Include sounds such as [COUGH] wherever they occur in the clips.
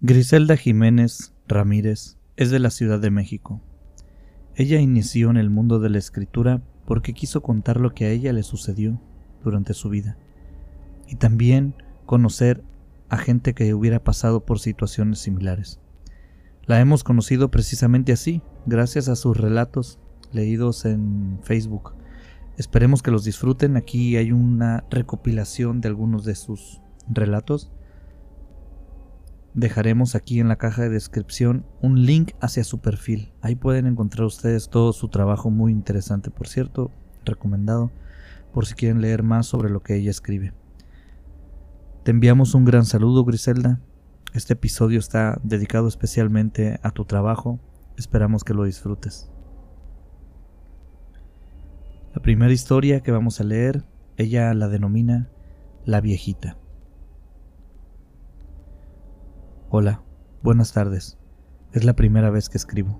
Griselda Jiménez Ramírez es de la Ciudad de México. Ella inició en el mundo de la escritura porque quiso contar lo que a ella le sucedió durante su vida y también conocer a gente que hubiera pasado por situaciones similares. La hemos conocido precisamente así, gracias a sus relatos leídos en Facebook. Esperemos que los disfruten. Aquí hay una recopilación de algunos de sus relatos Dejaremos aquí en la caja de descripción un link hacia su perfil. Ahí pueden encontrar ustedes todo su trabajo muy interesante, por cierto, recomendado por si quieren leer más sobre lo que ella escribe. Te enviamos un gran saludo, Griselda. Este episodio está dedicado especialmente a tu trabajo. Esperamos que lo disfrutes. La primera historia que vamos a leer, ella la denomina La viejita. Hola, buenas tardes. Es la primera vez que escribo.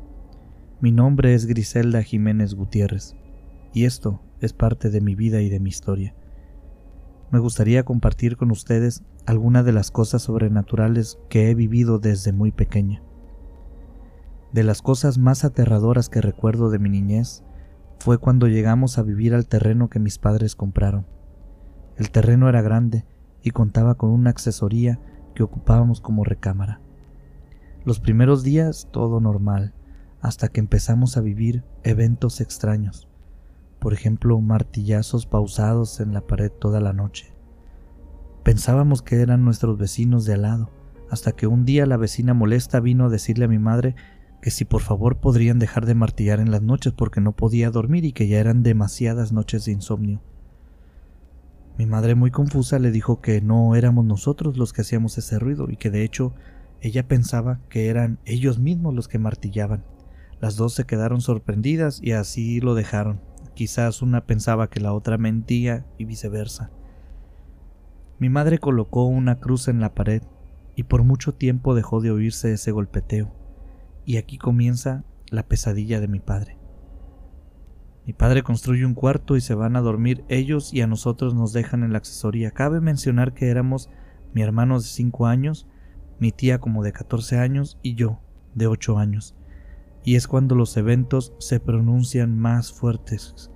Mi nombre es Griselda Jiménez Gutiérrez, y esto es parte de mi vida y de mi historia. Me gustaría compartir con ustedes algunas de las cosas sobrenaturales que he vivido desde muy pequeña. De las cosas más aterradoras que recuerdo de mi niñez fue cuando llegamos a vivir al terreno que mis padres compraron. El terreno era grande y contaba con una accesoría que ocupábamos como recámara. Los primeros días todo normal, hasta que empezamos a vivir eventos extraños, por ejemplo martillazos pausados en la pared toda la noche. Pensábamos que eran nuestros vecinos de al lado, hasta que un día la vecina molesta vino a decirle a mi madre que si por favor podrían dejar de martillar en las noches porque no podía dormir y que ya eran demasiadas noches de insomnio. Mi madre muy confusa le dijo que no éramos nosotros los que hacíamos ese ruido y que de hecho ella pensaba que eran ellos mismos los que martillaban. Las dos se quedaron sorprendidas y así lo dejaron. Quizás una pensaba que la otra mentía y viceversa. Mi madre colocó una cruz en la pared y por mucho tiempo dejó de oírse ese golpeteo. Y aquí comienza la pesadilla de mi padre. Mi padre construye un cuarto y se van a dormir ellos y a nosotros nos dejan en la accesoría. Cabe mencionar que éramos mi hermano de 5 años, mi tía como de 14 años y yo de 8 años. Y es cuando los eventos se pronuncian más fuertes.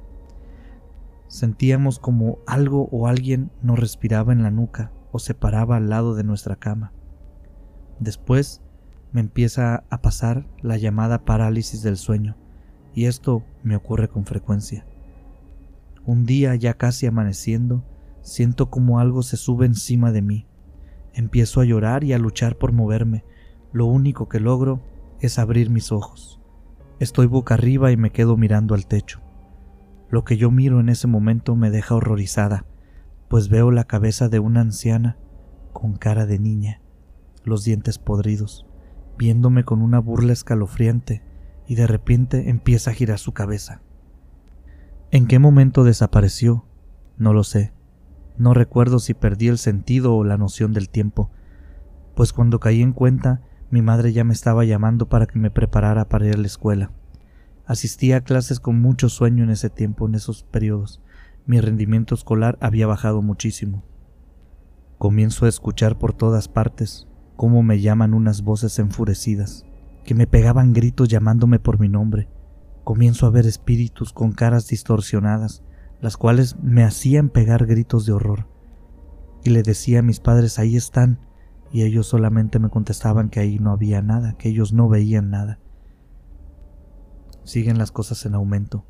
Sentíamos como algo o alguien nos respiraba en la nuca o se paraba al lado de nuestra cama. Después me empieza a pasar la llamada parálisis del sueño y esto me ocurre con frecuencia. Un día ya casi amaneciendo, siento como algo se sube encima de mí. Empiezo a llorar y a luchar por moverme. Lo único que logro es abrir mis ojos. Estoy boca arriba y me quedo mirando al techo. Lo que yo miro en ese momento me deja horrorizada, pues veo la cabeza de una anciana con cara de niña, los dientes podridos, viéndome con una burla escalofriante y de repente empieza a girar su cabeza. ¿En qué momento desapareció? No lo sé. No recuerdo si perdí el sentido o la noción del tiempo, pues cuando caí en cuenta mi madre ya me estaba llamando para que me preparara para ir a la escuela. Asistía a clases con mucho sueño en ese tiempo, en esos periodos. Mi rendimiento escolar había bajado muchísimo. Comienzo a escuchar por todas partes cómo me llaman unas voces enfurecidas que me pegaban gritos llamándome por mi nombre. Comienzo a ver espíritus con caras distorsionadas, las cuales me hacían pegar gritos de horror. Y le decía a mis padres, ahí están, y ellos solamente me contestaban que ahí no había nada, que ellos no veían nada. Siguen las cosas en aumento.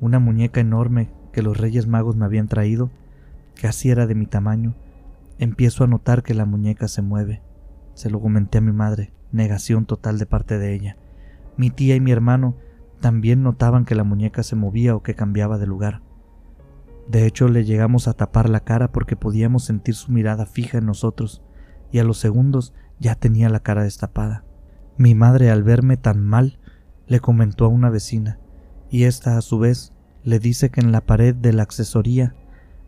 Una muñeca enorme que los Reyes Magos me habían traído, casi era de mi tamaño, empiezo a notar que la muñeca se mueve. Se lo comenté a mi madre negación total de parte de ella. Mi tía y mi hermano también notaban que la muñeca se movía o que cambiaba de lugar. De hecho, le llegamos a tapar la cara porque podíamos sentir su mirada fija en nosotros, y a los segundos ya tenía la cara destapada. Mi madre, al verme tan mal, le comentó a una vecina, y ésta a su vez le dice que en la pared de la accesoría,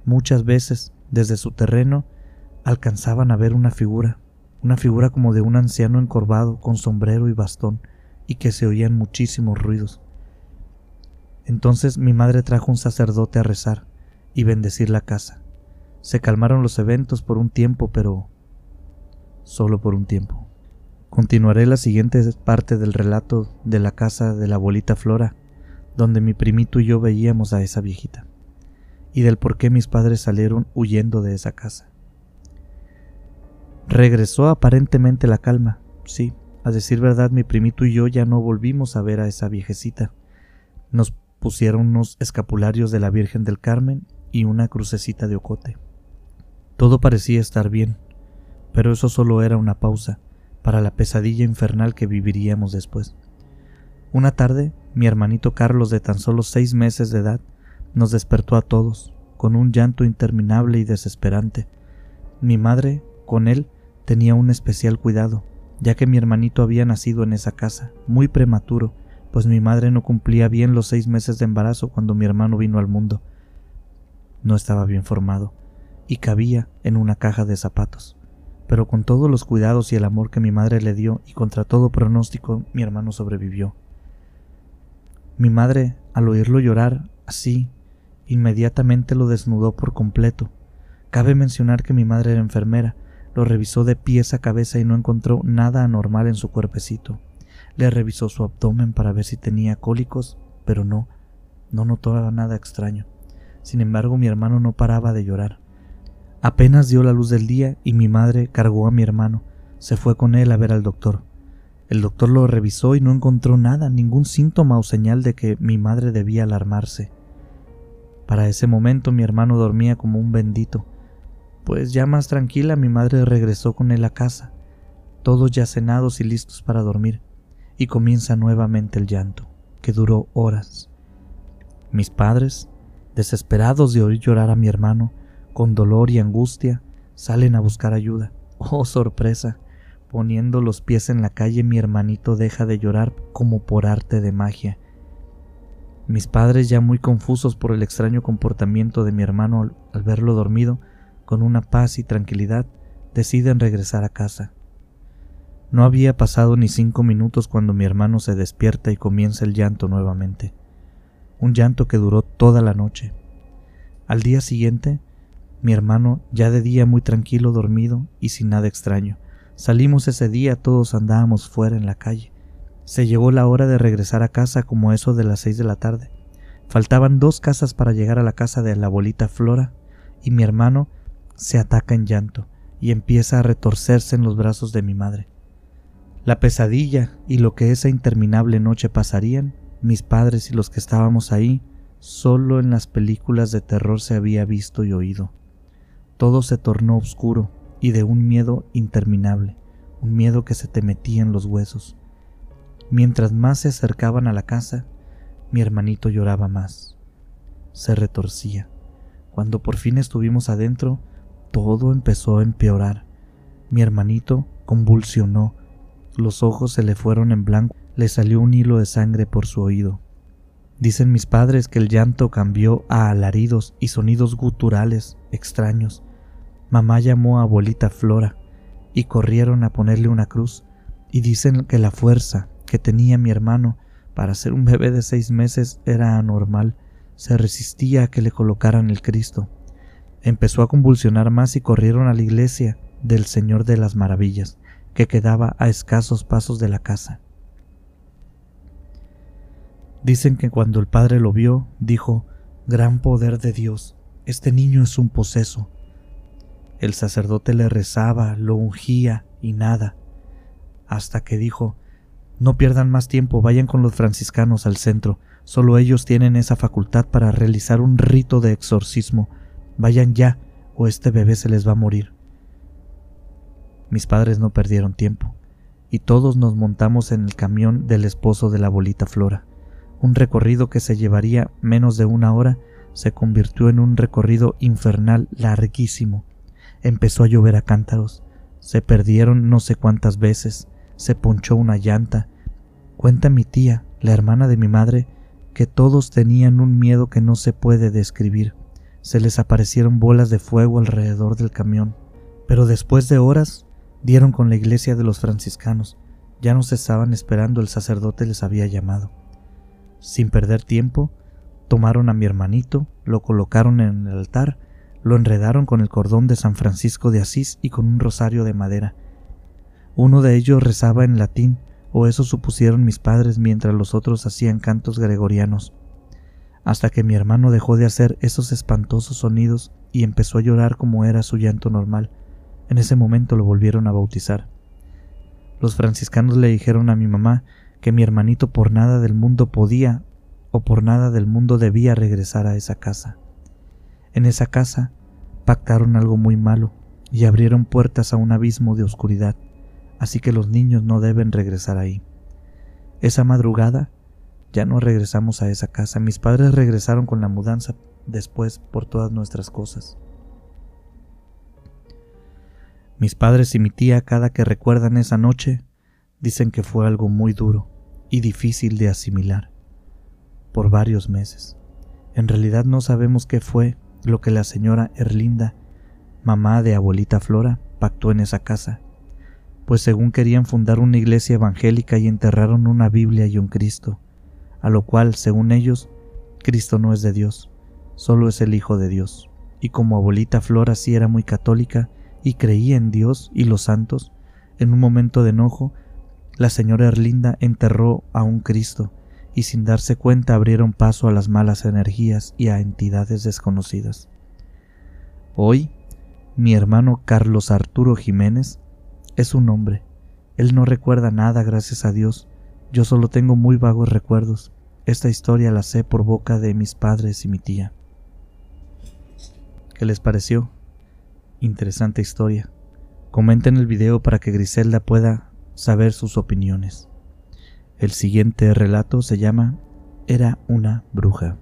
muchas veces, desde su terreno, alcanzaban a ver una figura, una figura como de un anciano encorvado con sombrero y bastón, y que se oían muchísimos ruidos. Entonces mi madre trajo un sacerdote a rezar y bendecir la casa. Se calmaron los eventos por un tiempo, pero solo por un tiempo. Continuaré la siguiente parte del relato de la casa de la abuelita Flora, donde mi primito y yo veíamos a esa viejita, y del por qué mis padres salieron huyendo de esa casa. Regresó aparentemente la calma, sí, a decir verdad mi primito y yo ya no volvimos a ver a esa viejecita. Nos pusieron unos escapularios de la Virgen del Carmen y una crucecita de ocote. Todo parecía estar bien, pero eso solo era una pausa para la pesadilla infernal que viviríamos después. Una tarde, mi hermanito Carlos, de tan solo seis meses de edad, nos despertó a todos, con un llanto interminable y desesperante. Mi madre, con él, tenía un especial cuidado, ya que mi hermanito había nacido en esa casa, muy prematuro, pues mi madre no cumplía bien los seis meses de embarazo cuando mi hermano vino al mundo. No estaba bien formado, y cabía en una caja de zapatos pero con todos los cuidados y el amor que mi madre le dio y contra todo pronóstico mi hermano sobrevivió. Mi madre, al oírlo llorar así, inmediatamente lo desnudó por completo. Cabe mencionar que mi madre era enfermera, lo revisó de pies a cabeza y no encontró nada anormal en su cuerpecito. Le revisó su abdomen para ver si tenía cólicos, pero no, no notó nada extraño. Sin embargo, mi hermano no paraba de llorar. Apenas dio la luz del día y mi madre cargó a mi hermano. Se fue con él a ver al doctor. El doctor lo revisó y no encontró nada, ningún síntoma o señal de que mi madre debía alarmarse. Para ese momento mi hermano dormía como un bendito, pues ya más tranquila mi madre regresó con él a casa, todos ya cenados y listos para dormir, y comienza nuevamente el llanto, que duró horas. Mis padres, desesperados de oír llorar a mi hermano, con dolor y angustia, salen a buscar ayuda. [LAUGHS] Oh, sorpresa. Poniendo los pies en la calle mi hermanito deja de llorar como por arte de magia. Mis padres, ya muy confusos por el extraño comportamiento de mi hermano al verlo dormido, con una paz y tranquilidad, deciden regresar a casa. No había pasado ni cinco minutos cuando mi hermano se despierta y comienza el llanto nuevamente. Un llanto que duró toda la noche. Al día siguiente, mi hermano, ya de día muy tranquilo, dormido y sin nada extraño. Salimos ese día, todos andábamos fuera en la calle. Se llegó la hora de regresar a casa como eso de las seis de la tarde. Faltaban dos casas para llegar a la casa de la abuelita Flora, y mi hermano se ataca en llanto y empieza a retorcerse en los brazos de mi madre. La pesadilla y lo que esa interminable noche pasarían, mis padres y los que estábamos ahí, solo en las películas de terror se había visto y oído. Todo se tornó oscuro y de un miedo interminable, un miedo que se te metía en los huesos. Mientras más se acercaban a la casa, mi hermanito lloraba más. Se retorcía. Cuando por fin estuvimos adentro, todo empezó a empeorar. Mi hermanito convulsionó, los ojos se le fueron en blanco, le salió un hilo de sangre por su oído. Dicen mis padres que el llanto cambió a alaridos y sonidos guturales extraños, Mamá llamó a abuelita Flora y corrieron a ponerle una cruz y dicen que la fuerza que tenía mi hermano para ser un bebé de seis meses era anormal, se resistía a que le colocaran el Cristo. Empezó a convulsionar más y corrieron a la iglesia del Señor de las Maravillas, que quedaba a escasos pasos de la casa. Dicen que cuando el padre lo vio, dijo, Gran poder de Dios, este niño es un poseso, el sacerdote le rezaba, lo ungía y nada, hasta que dijo, no pierdan más tiempo, vayan con los franciscanos al centro, solo ellos tienen esa facultad para realizar un rito de exorcismo, vayan ya, o este bebé se les va a morir. Mis padres no perdieron tiempo, y todos nos montamos en el camión del esposo de la bolita Flora. Un recorrido que se llevaría menos de una hora se convirtió en un recorrido infernal larguísimo Empezó a llover a cántaros, se perdieron no sé cuántas veces, se ponchó una llanta. Cuenta mi tía, la hermana de mi madre, que todos tenían un miedo que no se puede describir. Se les aparecieron bolas de fuego alrededor del camión. Pero después de horas dieron con la iglesia de los franciscanos. Ya no cesaban esperando, el sacerdote les había llamado. Sin perder tiempo, tomaron a mi hermanito, lo colocaron en el altar lo enredaron con el cordón de San Francisco de Asís y con un rosario de madera. Uno de ellos rezaba en latín, o eso supusieron mis padres mientras los otros hacían cantos gregorianos, hasta que mi hermano dejó de hacer esos espantosos sonidos y empezó a llorar como era su llanto normal. En ese momento lo volvieron a bautizar. Los franciscanos le dijeron a mi mamá que mi hermanito por nada del mundo podía o por nada del mundo debía regresar a esa casa. En esa casa pactaron algo muy malo y abrieron puertas a un abismo de oscuridad, así que los niños no deben regresar ahí. Esa madrugada ya no regresamos a esa casa, mis padres regresaron con la mudanza después por todas nuestras cosas. Mis padres y mi tía cada que recuerdan esa noche dicen que fue algo muy duro y difícil de asimilar por varios meses. En realidad no sabemos qué fue lo que la señora Erlinda, mamá de abuelita Flora, pactó en esa casa, pues según querían fundar una iglesia evangélica y enterraron una Biblia y un Cristo, a lo cual, según ellos, Cristo no es de Dios, solo es el Hijo de Dios. Y como abuelita Flora sí era muy católica y creía en Dios y los santos, en un momento de enojo, la señora Erlinda enterró a un Cristo y sin darse cuenta abrieron paso a las malas energías y a entidades desconocidas. Hoy, mi hermano Carlos Arturo Jiménez es un hombre. Él no recuerda nada, gracias a Dios. Yo solo tengo muy vagos recuerdos. Esta historia la sé por boca de mis padres y mi tía. ¿Qué les pareció? Interesante historia. Comenten el video para que Griselda pueda saber sus opiniones. El siguiente relato se llama Era una bruja.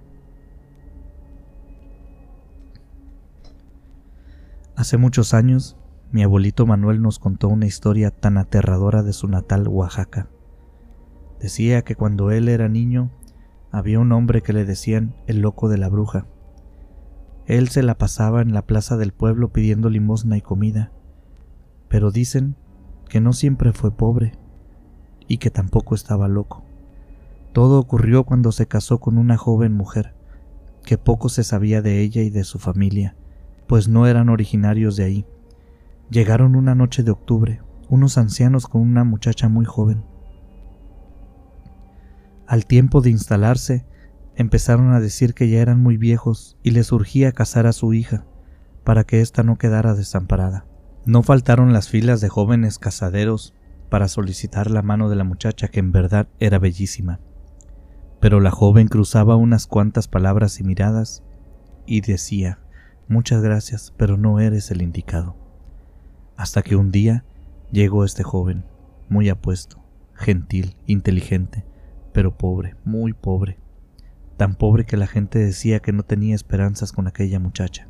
Hace muchos años, mi abuelito Manuel nos contó una historia tan aterradora de su natal Oaxaca. Decía que cuando él era niño había un hombre que le decían el loco de la bruja. Él se la pasaba en la plaza del pueblo pidiendo limosna y comida, pero dicen que no siempre fue pobre y que tampoco estaba loco. Todo ocurrió cuando se casó con una joven mujer, que poco se sabía de ella y de su familia, pues no eran originarios de ahí. Llegaron una noche de octubre, unos ancianos con una muchacha muy joven. Al tiempo de instalarse, empezaron a decir que ya eran muy viejos y les urgía casar a su hija, para que ésta no quedara desamparada. No faltaron las filas de jóvenes casaderos para solicitar la mano de la muchacha que en verdad era bellísima. Pero la joven cruzaba unas cuantas palabras y miradas y decía, muchas gracias, pero no eres el indicado. Hasta que un día llegó este joven, muy apuesto, gentil, inteligente, pero pobre, muy pobre, tan pobre que la gente decía que no tenía esperanzas con aquella muchacha.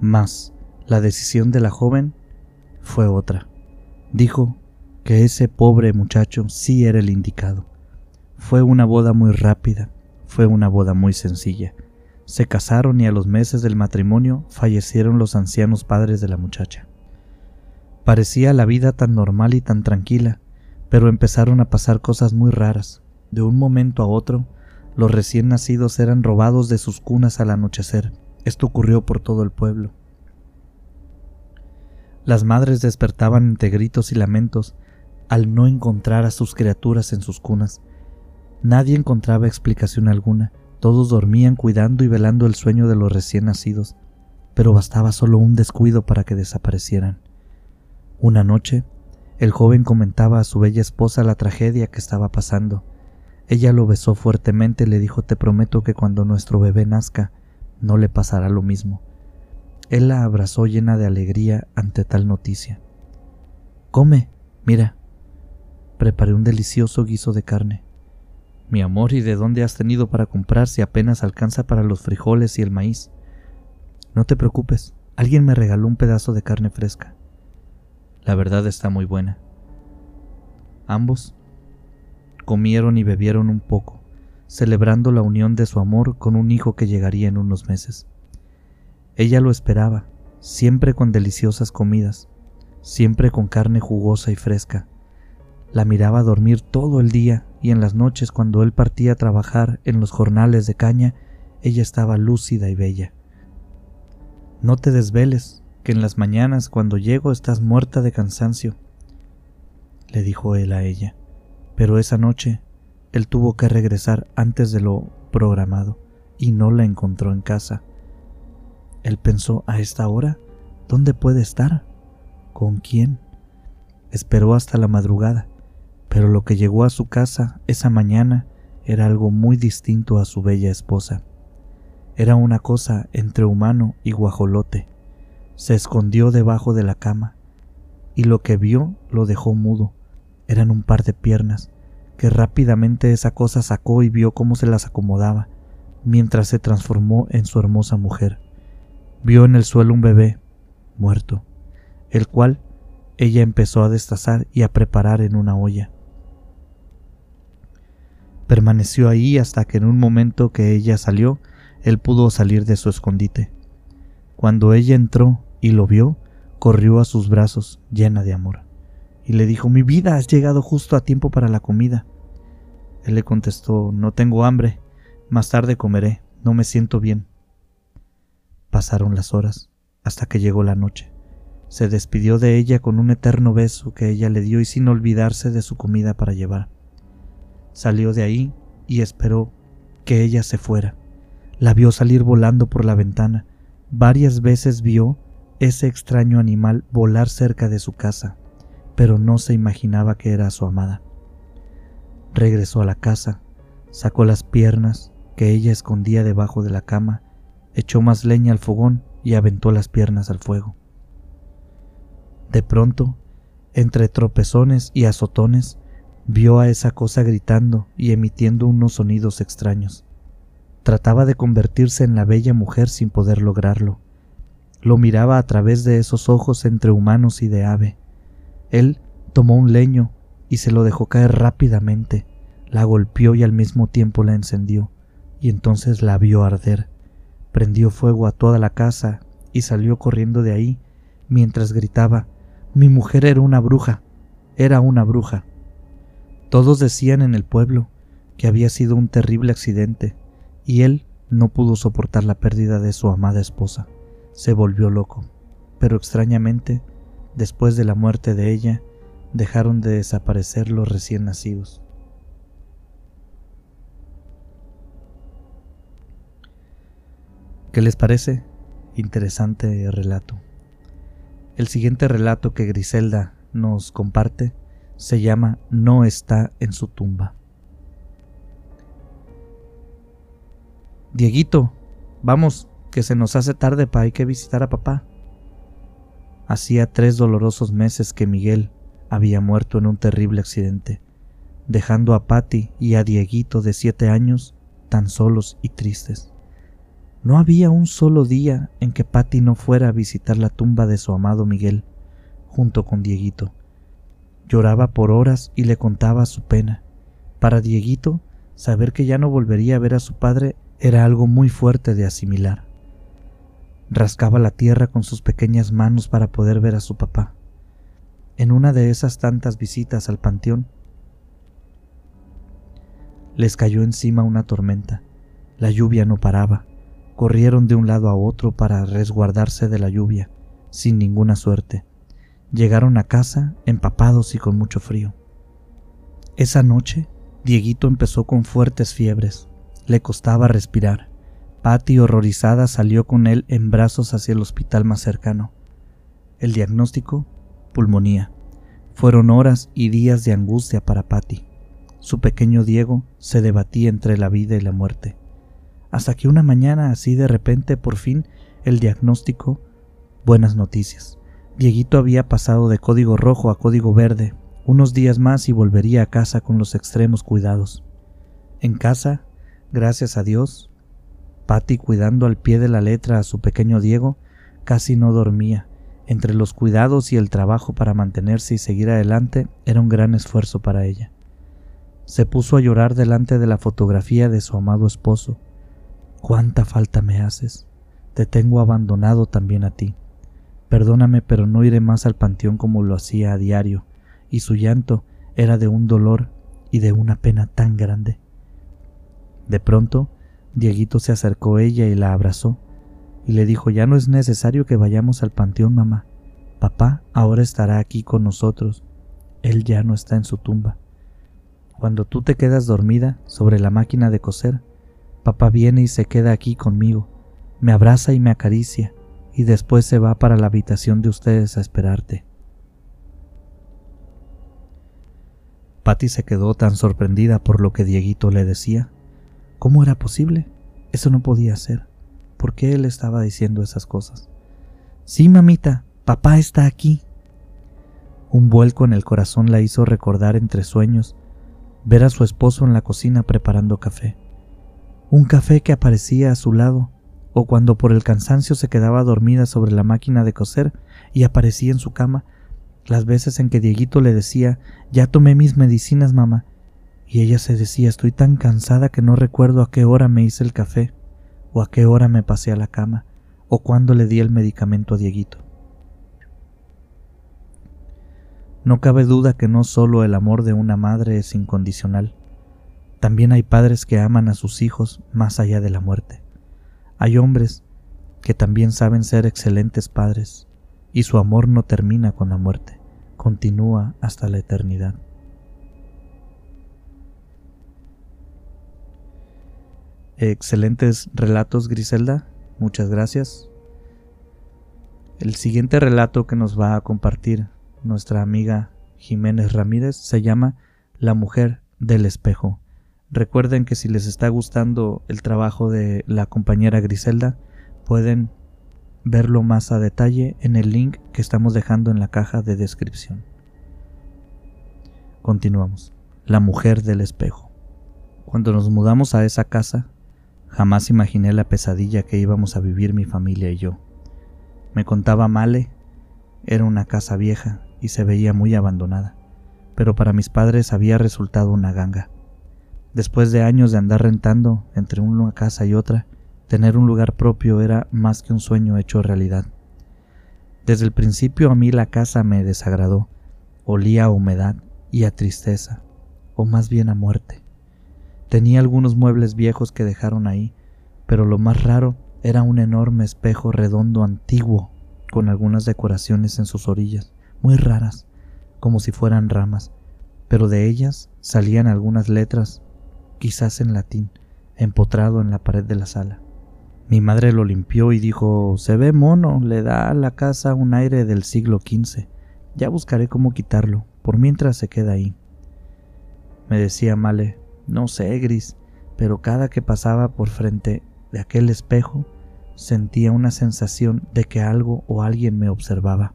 Mas, la decisión de la joven fue otra. Dijo que ese pobre muchacho sí era el indicado. Fue una boda muy rápida, fue una boda muy sencilla. Se casaron y a los meses del matrimonio fallecieron los ancianos padres de la muchacha. Parecía la vida tan normal y tan tranquila, pero empezaron a pasar cosas muy raras. De un momento a otro, los recién nacidos eran robados de sus cunas al anochecer. Esto ocurrió por todo el pueblo. Las madres despertaban entre gritos y lamentos al no encontrar a sus criaturas en sus cunas. Nadie encontraba explicación alguna, todos dormían cuidando y velando el sueño de los recién nacidos, pero bastaba solo un descuido para que desaparecieran. Una noche, el joven comentaba a su bella esposa la tragedia que estaba pasando. Ella lo besó fuertemente y le dijo Te prometo que cuando nuestro bebé nazca no le pasará lo mismo. Él la abrazó llena de alegría ante tal noticia. Come, mira. Preparé un delicioso guiso de carne. Mi amor, ¿y de dónde has tenido para comprar si apenas alcanza para los frijoles y el maíz? No te preocupes, alguien me regaló un pedazo de carne fresca. La verdad está muy buena. Ambos comieron y bebieron un poco, celebrando la unión de su amor con un hijo que llegaría en unos meses. Ella lo esperaba, siempre con deliciosas comidas, siempre con carne jugosa y fresca. La miraba dormir todo el día y en las noches cuando él partía a trabajar en los jornales de caña, ella estaba lúcida y bella. No te desveles, que en las mañanas cuando llego estás muerta de cansancio. le dijo él a ella, pero esa noche él tuvo que regresar antes de lo programado y no la encontró en casa. Él pensó, ¿a esta hora? ¿Dónde puede estar? ¿Con quién? Esperó hasta la madrugada, pero lo que llegó a su casa esa mañana era algo muy distinto a su bella esposa. Era una cosa entre humano y guajolote. Se escondió debajo de la cama, y lo que vio lo dejó mudo. Eran un par de piernas, que rápidamente esa cosa sacó y vio cómo se las acomodaba, mientras se transformó en su hermosa mujer. Vio en el suelo un bebé, muerto, el cual ella empezó a destazar y a preparar en una olla. Permaneció ahí hasta que en un momento que ella salió, él pudo salir de su escondite. Cuando ella entró y lo vio, corrió a sus brazos llena de amor, y le dijo, Mi vida, has llegado justo a tiempo para la comida. Él le contestó, No tengo hambre, más tarde comeré, no me siento bien. Pasaron las horas, hasta que llegó la noche. Se despidió de ella con un eterno beso que ella le dio y sin olvidarse de su comida para llevar. Salió de ahí y esperó que ella se fuera. La vio salir volando por la ventana. Varias veces vio ese extraño animal volar cerca de su casa, pero no se imaginaba que era su amada. Regresó a la casa, sacó las piernas que ella escondía debajo de la cama, echó más leña al fogón y aventó las piernas al fuego. De pronto, entre tropezones y azotones, vio a esa cosa gritando y emitiendo unos sonidos extraños. Trataba de convertirse en la bella mujer sin poder lograrlo. Lo miraba a través de esos ojos entre humanos y de ave. Él tomó un leño y se lo dejó caer rápidamente, la golpeó y al mismo tiempo la encendió, y entonces la vio arder. Prendió fuego a toda la casa y salió corriendo de ahí, mientras gritaba Mi mujer era una bruja, era una bruja. Todos decían en el pueblo que había sido un terrible accidente, y él no pudo soportar la pérdida de su amada esposa. Se volvió loco, pero extrañamente, después de la muerte de ella, dejaron de desaparecer los recién nacidos. ¿Qué les parece? Interesante relato. El siguiente relato que Griselda nos comparte se llama No está en su tumba. Dieguito, vamos, que se nos hace tarde para ir que visitar a papá. Hacía tres dolorosos meses que Miguel había muerto en un terrible accidente, dejando a Patty y a Dieguito de siete años tan solos y tristes. No había un solo día en que Patty no fuera a visitar la tumba de su amado Miguel, junto con Dieguito. Lloraba por horas y le contaba su pena. Para Dieguito, saber que ya no volvería a ver a su padre era algo muy fuerte de asimilar. Rascaba la tierra con sus pequeñas manos para poder ver a su papá. En una de esas tantas visitas al panteón, les cayó encima una tormenta. La lluvia no paraba. Corrieron de un lado a otro para resguardarse de la lluvia, sin ninguna suerte. Llegaron a casa empapados y con mucho frío. Esa noche, Dieguito empezó con fuertes fiebres. Le costaba respirar. Patty, horrorizada, salió con él en brazos hacia el hospital más cercano. El diagnóstico, pulmonía. Fueron horas y días de angustia para Patty. Su pequeño Diego se debatía entre la vida y la muerte. Hasta que una mañana así de repente, por fin, el diagnóstico, buenas noticias. Dieguito había pasado de código rojo a código verde, unos días más y volvería a casa con los extremos cuidados. En casa, gracias a Dios, Patty cuidando al pie de la letra a su pequeño Diego, casi no dormía. Entre los cuidados y el trabajo para mantenerse y seguir adelante era un gran esfuerzo para ella. Se puso a llorar delante de la fotografía de su amado esposo. Cuánta falta me haces. Te tengo abandonado también a ti. Perdóname, pero no iré más al panteón como lo hacía a diario, y su llanto era de un dolor y de una pena tan grande. De pronto, Dieguito se acercó a ella y la abrazó, y le dijo Ya no es necesario que vayamos al panteón, mamá. Papá ahora estará aquí con nosotros. Él ya no está en su tumba. Cuando tú te quedas dormida sobre la máquina de coser, papá viene y se queda aquí conmigo, me abraza y me acaricia, y después se va para la habitación de ustedes a esperarte. Patty se quedó tan sorprendida por lo que Dieguito le decía. ¿Cómo era posible? Eso no podía ser. ¿Por qué él estaba diciendo esas cosas? Sí, mamita, papá está aquí. Un vuelco en el corazón la hizo recordar entre sueños ver a su esposo en la cocina preparando café. Un café que aparecía a su lado, o cuando por el cansancio se quedaba dormida sobre la máquina de coser y aparecía en su cama, las veces en que Dieguito le decía, ya tomé mis medicinas, mamá, y ella se decía, estoy tan cansada que no recuerdo a qué hora me hice el café, o a qué hora me pasé a la cama, o cuándo le di el medicamento a Dieguito. No cabe duda que no solo el amor de una madre es incondicional, también hay padres que aman a sus hijos más allá de la muerte. Hay hombres que también saben ser excelentes padres, y su amor no termina con la muerte, continúa hasta la eternidad. Excelentes relatos, Griselda. Muchas gracias. El siguiente relato que nos va a compartir nuestra amiga Jiménez Ramírez se llama La mujer del espejo. Recuerden que si les está gustando el trabajo de la compañera Griselda, pueden verlo más a detalle en el link que estamos dejando en la caja de descripción. Continuamos. La mujer del espejo. Cuando nos mudamos a esa casa, jamás imaginé la pesadilla que íbamos a vivir mi familia y yo. Me contaba Male, era una casa vieja y se veía muy abandonada, pero para mis padres había resultado una ganga. Después de años de andar rentando entre una casa y otra, tener un lugar propio era más que un sueño hecho realidad. Desde el principio a mí la casa me desagradó, olía a humedad y a tristeza, o más bien a muerte. Tenía algunos muebles viejos que dejaron ahí, pero lo más raro era un enorme espejo redondo antiguo con algunas decoraciones en sus orillas muy raras, como si fueran ramas, pero de ellas salían algunas letras, quizás en latín, empotrado en la pared de la sala. Mi madre lo limpió y dijo Se ve mono, le da a la casa un aire del siglo XV. Ya buscaré cómo quitarlo, por mientras se queda ahí. Me decía Male, no sé, Gris, pero cada que pasaba por frente de aquel espejo, sentía una sensación de que algo o alguien me observaba.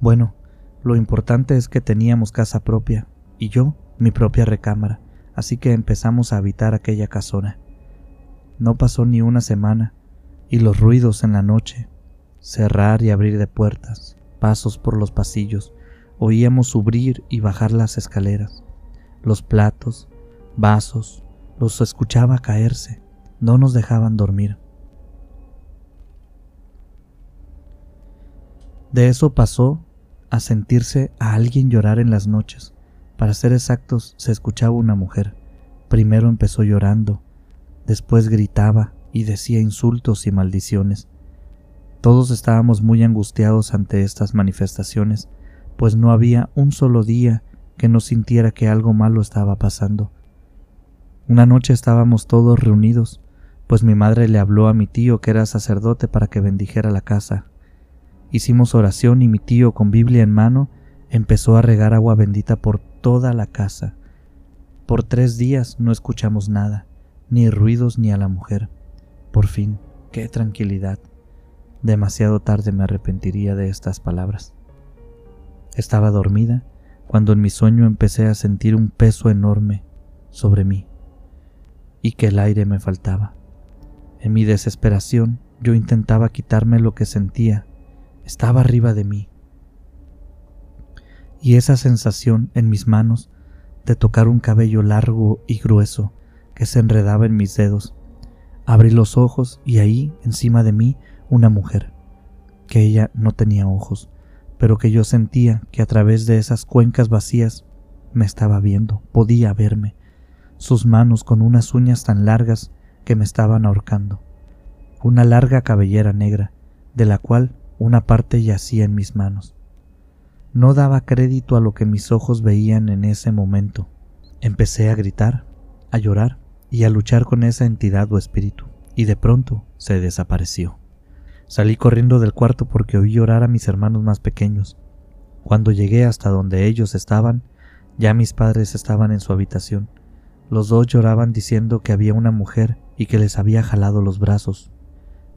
Bueno, lo importante es que teníamos casa propia y yo mi propia recámara, así que empezamos a habitar aquella casona. No pasó ni una semana y los ruidos en la noche, cerrar y abrir de puertas, pasos por los pasillos, oíamos subir y bajar las escaleras, los platos, vasos, los escuchaba caerse, no nos dejaban dormir. De eso pasó a sentirse a alguien llorar en las noches. Para ser exactos, se escuchaba una mujer. Primero empezó llorando, después gritaba y decía insultos y maldiciones. Todos estábamos muy angustiados ante estas manifestaciones, pues no había un solo día que no sintiera que algo malo estaba pasando. Una noche estábamos todos reunidos, pues mi madre le habló a mi tío que era sacerdote para que bendijera la casa Hicimos oración y mi tío, con Biblia en mano, empezó a regar agua bendita por toda la casa. Por tres días no escuchamos nada, ni ruidos ni a la mujer. Por fin, qué tranquilidad. Demasiado tarde me arrepentiría de estas palabras. Estaba dormida cuando en mi sueño empecé a sentir un peso enorme sobre mí y que el aire me faltaba. En mi desesperación yo intentaba quitarme lo que sentía estaba arriba de mí. Y esa sensación en mis manos de tocar un cabello largo y grueso que se enredaba en mis dedos. Abrí los ojos y ahí, encima de mí, una mujer, que ella no tenía ojos, pero que yo sentía que a través de esas cuencas vacías me estaba viendo, podía verme, sus manos con unas uñas tan largas que me estaban ahorcando, una larga cabellera negra, de la cual una parte yacía en mis manos. No daba crédito a lo que mis ojos veían en ese momento. Empecé a gritar, a llorar y a luchar con esa entidad o espíritu, y de pronto se desapareció. Salí corriendo del cuarto porque oí llorar a mis hermanos más pequeños. Cuando llegué hasta donde ellos estaban, ya mis padres estaban en su habitación. Los dos lloraban diciendo que había una mujer y que les había jalado los brazos.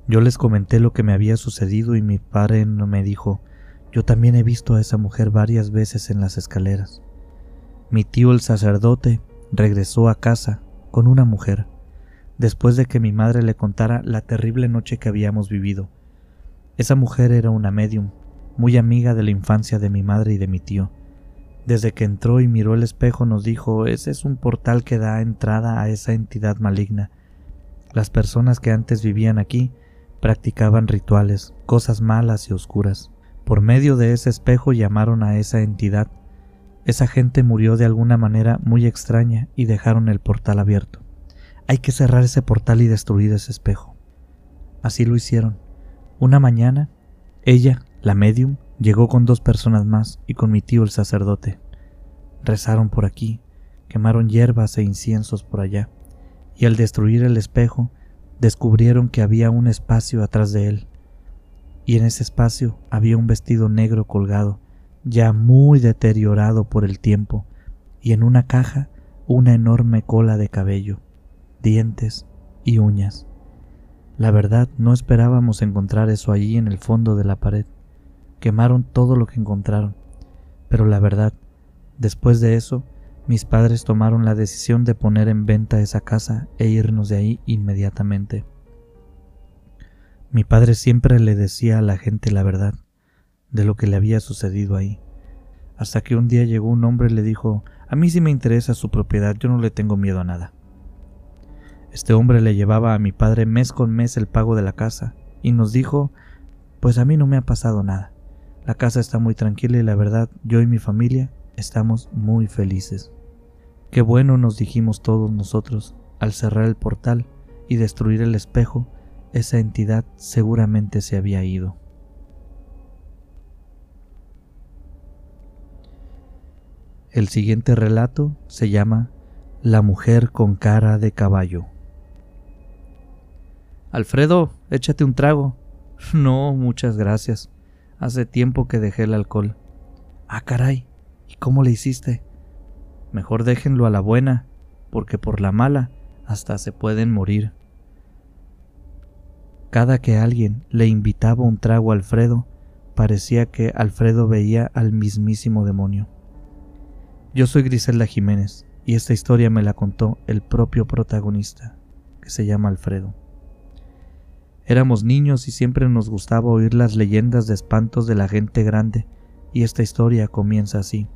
Yo les comenté lo que me había sucedido y mi padre me dijo, yo también he visto a esa mujer varias veces en las escaleras. Mi tío el sacerdote regresó a casa con una mujer, después de que mi madre le contara la terrible noche que habíamos vivido. Esa mujer era una medium, muy amiga de la infancia de mi madre y de mi tío. Desde que entró y miró el espejo nos dijo, ese es un portal que da entrada a esa entidad maligna. Las personas que antes vivían aquí practicaban rituales, cosas malas y oscuras. Por medio de ese espejo llamaron a esa entidad. Esa gente murió de alguna manera muy extraña y dejaron el portal abierto. Hay que cerrar ese portal y destruir ese espejo. Así lo hicieron. Una mañana, ella, la medium, Llegó con dos personas más y con mi tío el sacerdote. Rezaron por aquí, quemaron hierbas e inciensos por allá, y al destruir el espejo, descubrieron que había un espacio atrás de él, y en ese espacio había un vestido negro colgado, ya muy deteriorado por el tiempo, y en una caja una enorme cola de cabello, dientes y uñas. La verdad no esperábamos encontrar eso allí en el fondo de la pared quemaron todo lo que encontraron. Pero la verdad, después de eso, mis padres tomaron la decisión de poner en venta esa casa e irnos de ahí inmediatamente. Mi padre siempre le decía a la gente la verdad de lo que le había sucedido ahí, hasta que un día llegó un hombre y le dijo, a mí sí me interesa su propiedad, yo no le tengo miedo a nada. Este hombre le llevaba a mi padre mes con mes el pago de la casa y nos dijo, pues a mí no me ha pasado nada. La casa está muy tranquila y la verdad yo y mi familia estamos muy felices. Qué bueno nos dijimos todos nosotros al cerrar el portal y destruir el espejo, esa entidad seguramente se había ido. El siguiente relato se llama La mujer con cara de caballo. Alfredo, échate un trago. [LAUGHS] No, muchas gracias. Hace tiempo que dejé el alcohol. Ah, caray. ¿Y cómo le hiciste? Mejor déjenlo a la buena, porque por la mala hasta se pueden morir. Cada que alguien le invitaba un trago a Alfredo, parecía que Alfredo veía al mismísimo demonio. Yo soy Griselda Jiménez, y esta historia me la contó el propio protagonista, que se llama Alfredo. Éramos niños y siempre nos gustaba oír las leyendas de espantos de la gente grande, y esta historia comienza así.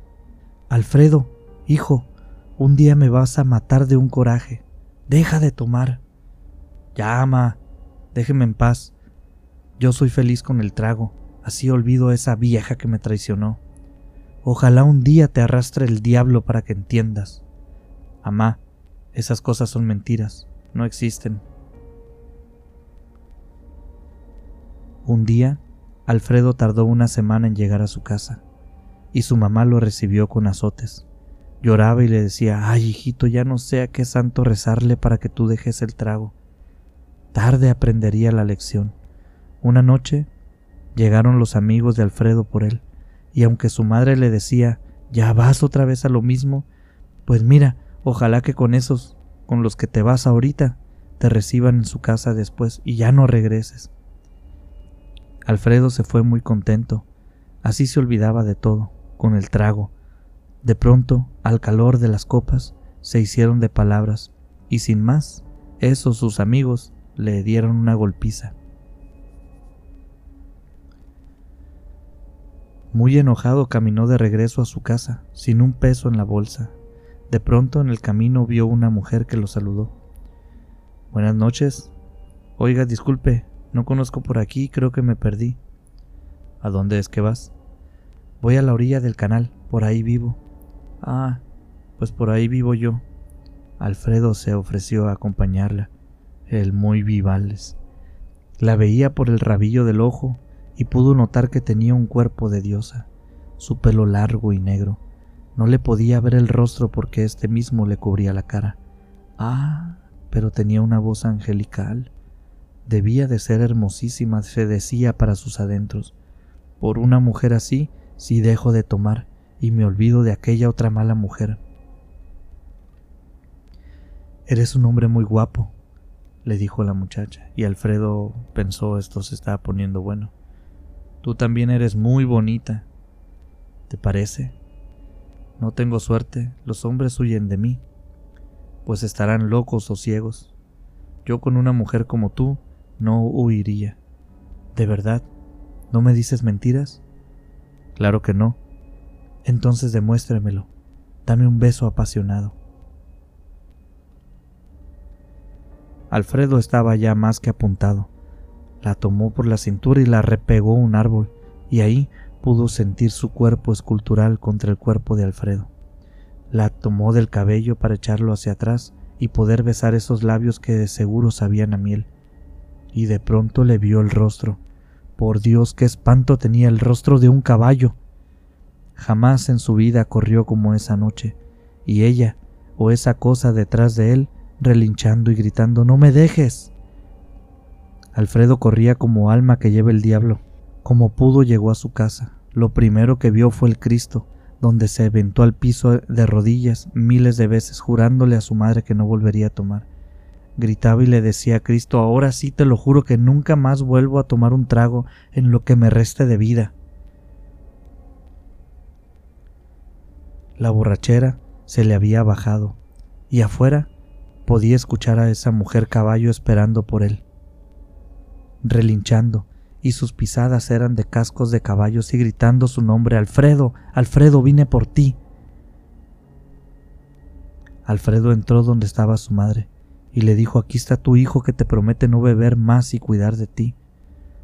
Alfredo, hijo, un día me vas a matar de un coraje. Deja de tomar. Llama, déjeme en paz. Yo soy feliz con el trago, así olvido a esa vieja que me traicionó. Ojalá un día te arrastre el diablo para que entiendas. Amá, esas cosas son mentiras, no existen. Un día, Alfredo tardó una semana en llegar a su casa, y su mamá lo recibió con azotes. Lloraba y le decía, ay hijito, ya no sé a qué santo rezarle para que tú dejes el trago. Tarde aprendería la lección. Una noche llegaron los amigos de Alfredo por él, y aunque su madre le decía, ya vas otra vez a lo mismo, pues mira, ojalá que con esos, con los que te vas ahorita, te reciban en su casa después y ya no regreses. Alfredo se fue muy contento. Así se olvidaba de todo, con el trago. De pronto, al calor de las copas, se hicieron de palabras, y sin más, esos sus amigos le dieron una golpiza. Muy enojado caminó de regreso a su casa, sin un peso en la bolsa. De pronto en el camino vio una mujer que lo saludó. Buenas noches. Oiga, disculpe, no conozco por aquí, creo que me perdí. ¿A dónde es que vas? Voy a la orilla del canal, por ahí vivo. Ah, pues por ahí vivo yo. Alfredo se ofreció a acompañarla, el muy vivales. La veía por el rabillo del ojo y pudo notar que tenía un cuerpo de diosa. su pelo largo y negro. No le podía ver el rostro porque este mismo le cubría la cara. Ah, pero tenía una voz angelical. Debía de ser hermosísima, se decía para sus adentros. Por una mujer así, si dejo de tomar y me olvido de aquella otra mala mujer. Eres un hombre muy guapo, le dijo la muchacha, y Alfredo pensó esto se estaba poniendo bueno. Tú también eres muy bonita. ¿Te parece? No tengo suerte, los hombres huyen de mí, pues estarán locos o ciegos. Yo con una mujer como tú no huiría. ¿De verdad? ¿No me dices mentiras? Claro que no. Entonces demuéstremelo. Dame un beso apasionado. Alfredo estaba ya más que apuntado. La tomó por la cintura y la repegó un árbol, y ahí pudo sentir su cuerpo escultural contra el cuerpo de Alfredo. La tomó del cabello para echarlo hacia atrás y poder besar esos labios que de seguro sabían a miel. Y de pronto le vio el rostro. Por Dios, qué espanto tenía el rostro de un caballo. Jamás en su vida corrió como esa noche, y ella, o esa cosa detrás de él, relinchando y gritando No me dejes. Alfredo corría como alma que lleva el diablo. Como pudo llegó a su casa. Lo primero que vio fue el Cristo, donde se aventó al piso de rodillas miles de veces jurándole a su madre que no volvería a tomar. Gritaba y le decía a Cristo, ahora sí te lo juro que nunca más vuelvo a tomar un trago en lo que me reste de vida. La borrachera se le había bajado, y afuera podía escuchar a esa mujer caballo esperando por él, relinchando, y sus pisadas eran de cascos de caballos y gritando su nombre Alfredo, Alfredo, vine por ti. Alfredo entró donde estaba su madre y le dijo Aquí está tu hijo que te promete no beber más y cuidar de ti.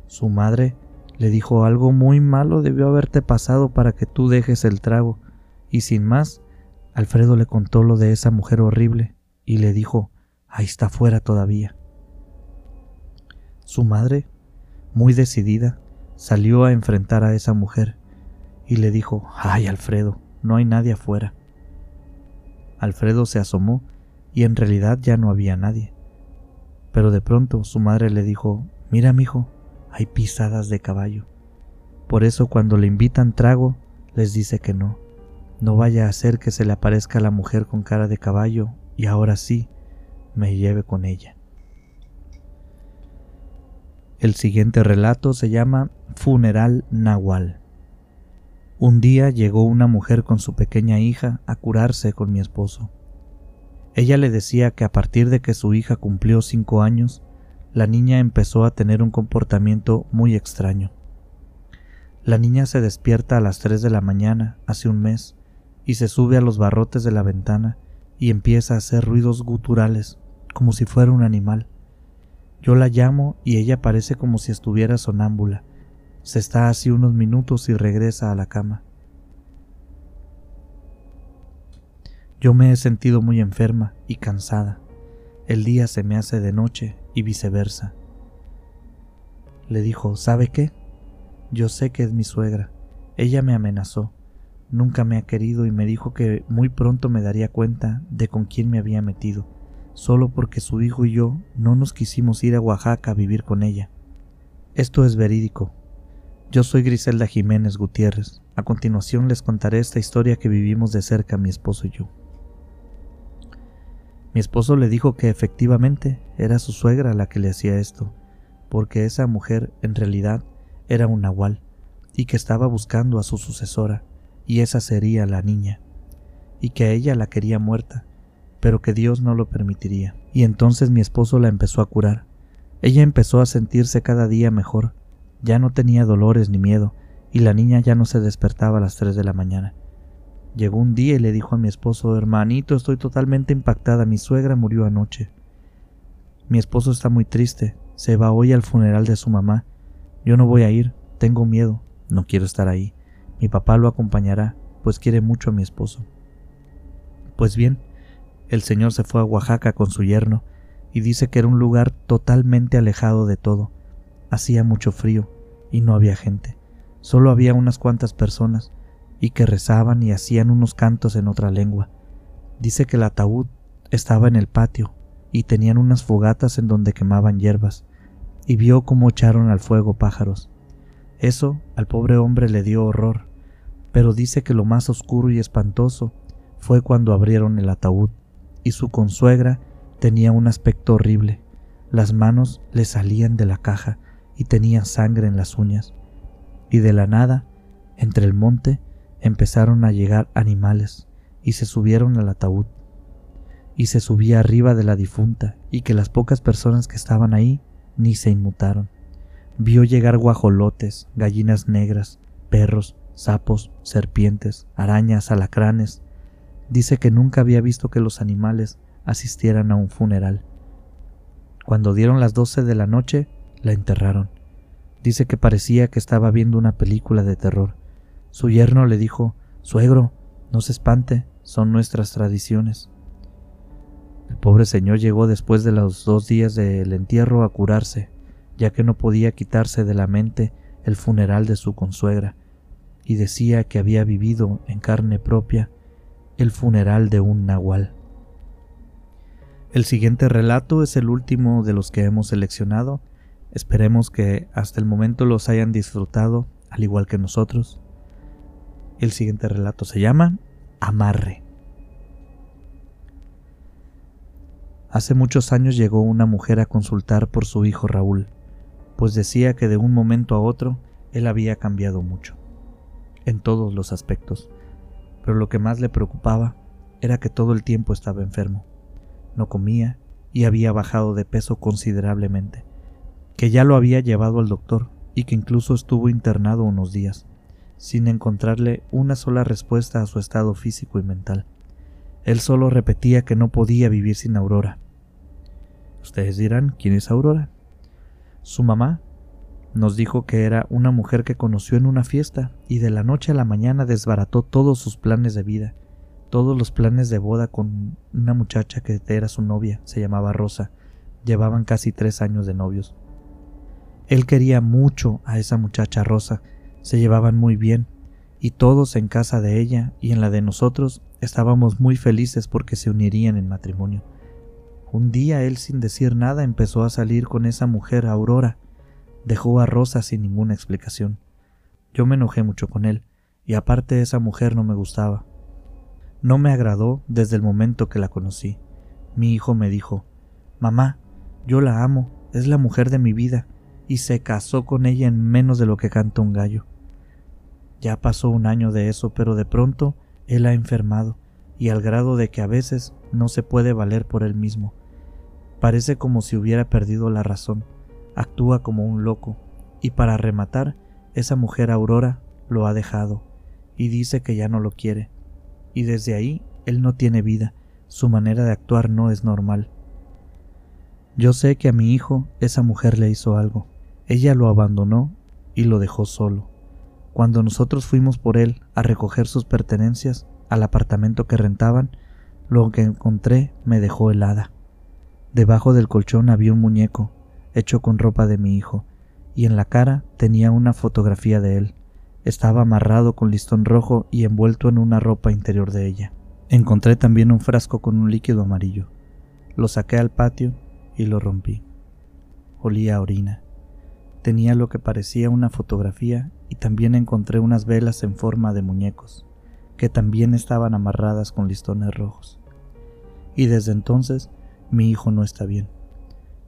Su madre le dijo algo muy malo debió haberte pasado para que tú dejes el trago, y sin más, Alfredo le contó lo de esa mujer horrible y le dijo, ahí está fuera todavía. Su madre, muy decidida, salió a enfrentar a esa mujer y le dijo, ay Alfredo, no hay nadie afuera. Alfredo se asomó y en realidad ya no había nadie. Pero de pronto su madre le dijo, mira mijo, hay pisadas de caballo. Por eso cuando le invitan trago, les dice que no. No vaya a ser que se le aparezca la mujer con cara de caballo y ahora sí me lleve con ella. El siguiente relato se llama Funeral Nahual. Un día llegó una mujer con su pequeña hija a curarse con mi esposo. Ella le decía que a partir de que su hija cumplió cinco años, la niña empezó a tener un comportamiento muy extraño. La niña se despierta a las tres de la mañana hace un mes y se sube a los barrotes de la ventana y empieza a hacer ruidos guturales, como si fuera un animal. Yo la llamo y ella parece como si estuviera sonámbula. Se está así unos minutos y regresa a la cama. Yo me he sentido muy enferma y cansada. El día se me hace de noche y viceversa. Le dijo, ¿sabe qué? Yo sé que es mi suegra. Ella me amenazó. Nunca me ha querido y me dijo que muy pronto me daría cuenta de con quién me había metido, solo porque su hijo y yo no nos quisimos ir a Oaxaca a vivir con ella. Esto es verídico. Yo soy Griselda Jiménez Gutiérrez. A continuación les contaré esta historia que vivimos de cerca mi esposo y yo. Mi esposo le dijo que efectivamente era su suegra la que le hacía esto, porque esa mujer en realidad era un nahual y que estaba buscando a su sucesora y esa sería la niña, y que a ella la quería muerta, pero que Dios no lo permitiría. Y entonces mi esposo la empezó a curar. Ella empezó a sentirse cada día mejor, ya no tenía dolores ni miedo, y la niña ya no se despertaba a las tres de la mañana. Llegó un día y le dijo a mi esposo, hermanito, estoy totalmente impactada, mi suegra murió anoche. Mi esposo está muy triste, se va hoy al funeral de su mamá. Yo no voy a ir, tengo miedo, no quiero estar ahí. Mi papá lo acompañará, pues quiere mucho a mi esposo. Pues bien, el señor se fue a Oaxaca con su yerno y dice que era un lugar totalmente alejado de todo. Hacía mucho frío y no había gente. Solo había unas cuantas personas, y que rezaban y hacían unos cantos en otra lengua. Dice que el ataúd estaba en el patio y tenían unas fogatas en donde quemaban hierbas, y vio cómo echaron al fuego pájaros. Eso al pobre hombre le dio horror, pero dice que lo más oscuro y espantoso fue cuando abrieron el ataúd, y su consuegra tenía un aspecto horrible. Las manos le salían de la caja y tenía sangre en las uñas. Y de la nada, entre el monte, empezaron a llegar animales y se subieron al ataúd. Y se subía arriba de la difunta y que las pocas personas que estaban ahí ni se inmutaron. Vio llegar guajolotes, gallinas negras, perros, sapos, serpientes, arañas, alacranes. Dice que nunca había visto que los animales asistieran a un funeral. Cuando dieron las doce de la noche, la enterraron. Dice que parecía que estaba viendo una película de terror. Su yerno le dijo, Suegro, no se espante, son nuestras tradiciones. El pobre señor llegó después de los dos días del entierro a curarse, ya que no podía quitarse de la mente el funeral de su consuegra, y decía que había vivido en carne propia el funeral de un nahual. El siguiente relato es el último de los que hemos seleccionado. Esperemos que hasta el momento los hayan disfrutado, al igual que nosotros. El siguiente relato se llama Amarre. Hace muchos años llegó una mujer a consultar por su hijo Raúl, pues decía que de un momento a otro él había cambiado mucho, en todos los aspectos, pero lo que más le preocupaba era que todo el tiempo estaba enfermo, no comía y había bajado de peso considerablemente, que ya lo había llevado al doctor y que incluso estuvo internado unos días sin encontrarle una sola respuesta a su estado físico y mental. Él solo repetía que no podía vivir sin Aurora. Ustedes dirán, ¿quién es Aurora? Su mamá nos dijo que era una mujer que conoció en una fiesta y de la noche a la mañana desbarató todos sus planes de vida, todos los planes de boda con una muchacha que era su novia, se llamaba Rosa, llevaban casi tres años de novios. Él quería mucho a esa muchacha Rosa, se llevaban muy bien, y todos en casa de ella y en la de nosotros estábamos muy felices porque se unirían en matrimonio. Un día él sin decir nada empezó a salir con esa mujer Aurora. Dejó a Rosa sin ninguna explicación. Yo me enojé mucho con él, y aparte esa mujer no me gustaba. No me agradó desde el momento que la conocí. Mi hijo me dijo, Mamá, yo la amo, es la mujer de mi vida, y se casó con ella en menos de lo que canta un gallo. Ya pasó un año de eso, pero de pronto él ha enfermado, y al grado de que a veces no se puede valer por él mismo. Parece como si hubiera perdido la razón, actúa como un loco, y para rematar, esa mujer Aurora lo ha dejado, y dice que ya no lo quiere, y desde ahí él no tiene vida, su manera de actuar no es normal. Yo sé que a mi hijo esa mujer le hizo algo, ella lo abandonó y lo dejó solo. Cuando nosotros fuimos por él a recoger sus pertenencias al apartamento que rentaban, lo que encontré me dejó helada. Debajo del colchón había un muñeco, hecho con ropa de mi hijo, y en la cara tenía una fotografía de él. Estaba amarrado con listón rojo y envuelto en una ropa interior de ella. Encontré también un frasco con un líquido amarillo. Lo saqué al patio y lo rompí. Olía a orina. Tenía lo que parecía una fotografía y también encontré unas velas en forma de muñecos, que también estaban amarradas con listones rojos. Y desde entonces mi hijo no está bien.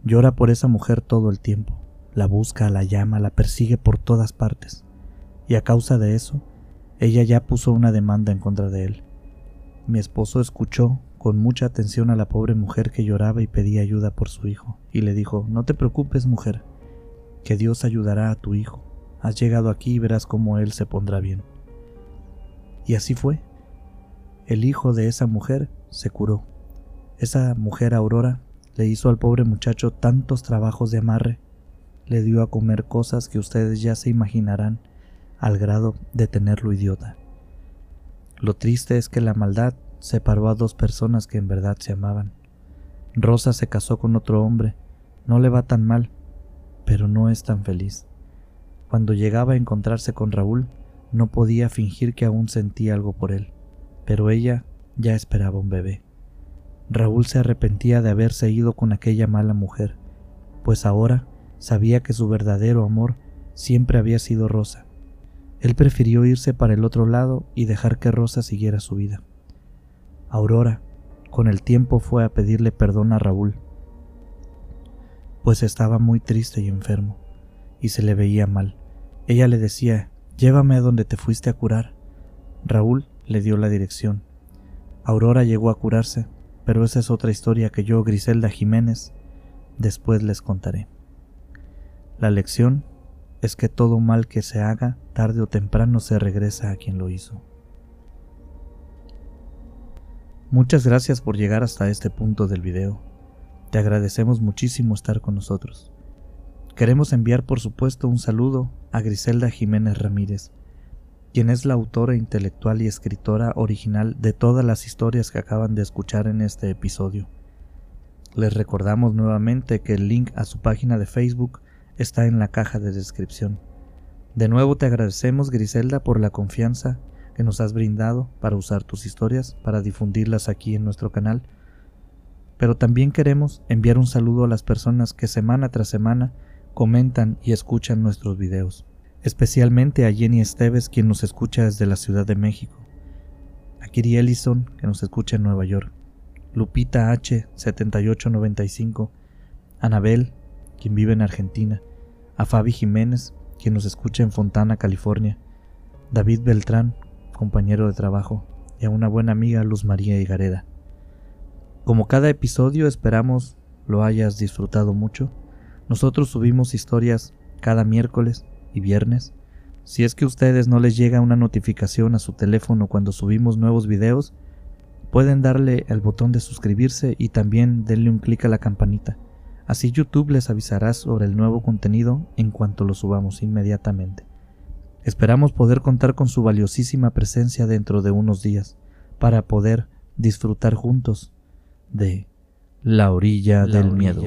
Llora por esa mujer todo el tiempo, la busca, la llama, la persigue por todas partes. Y a causa de eso, ella ya puso una demanda en contra de él. Mi esposo escuchó con mucha atención a la pobre mujer que lloraba y pedía ayuda por su hijo, y le dijo, No te preocupes, mujer, que Dios ayudará a tu hijo. Has llegado aquí y verás cómo Él se pondrá bien. Y así fue. El hijo de esa mujer se curó. Esa mujer Aurora le hizo al pobre muchacho tantos trabajos de amarre, le dio a comer cosas que ustedes ya se imaginarán al grado de tenerlo idiota. Lo triste es que la maldad separó a dos personas que en verdad se amaban. Rosa se casó con otro hombre, no le va tan mal, pero no es tan feliz. Cuando llegaba a encontrarse con Raúl, No podía fingir que aún sentía algo por él, pero ella ya esperaba un bebé. Raúl se arrepentía de haberse ido con aquella mala mujer, pues ahora sabía que su verdadero amor siempre había sido Rosa. Él prefirió irse para el otro lado y dejar que Rosa siguiera su vida. Aurora, con el tiempo, fue a pedirle perdón a Raúl, pues estaba muy triste y enfermo, y se le veía mal. Ella le decía, llévame a donde te fuiste a curar. Raúl le dio la dirección. Aurora llegó a curarse, pero esa es otra historia que yo, Griselda Jiménez, después les contaré. La lección es que todo mal que se haga, tarde o temprano se regresa a quien lo hizo. Muchas gracias por llegar hasta este punto del video. Te agradecemos muchísimo estar con nosotros. Queremos enviar por supuesto un saludo a Griselda Jiménez Ramírez, quien es la autora intelectual y escritora original de todas las historias que acaban de escuchar en este episodio. Les recordamos nuevamente que el link a su página de Facebook está en la caja de descripción. De nuevo te agradecemos, Griselda, por la confianza que nos has brindado para usar tus historias, para difundirlas aquí en nuestro canal. Pero también queremos enviar un saludo a las personas que semana tras semana comentan y escuchan nuestros videos, especialmente a Jenny Esteves, quien nos escucha desde la Ciudad de México, a Kiri Ellison, que nos escucha en Nueva York, Lupita H, 7895, Anabel, quien vive en Argentina, a Fabi Jiménez, quien nos escucha en Fontana, California, David Beltrán, compañero de trabajo, y a una buena amiga Luz María Higareda. Como cada episodio esperamos lo hayas disfrutado mucho. Nosotros subimos historias cada miércoles y viernes. Si es que a ustedes no les llega una notificación a su teléfono cuando subimos nuevos videos, pueden darle el botón de suscribirse y también denle un clic a la campanita. Así YouTube les avisará sobre el nuevo contenido en cuanto lo subamos inmediatamente. Esperamos poder contar con su valiosísima presencia dentro de unos días para poder disfrutar juntos de la orilla, del miedo.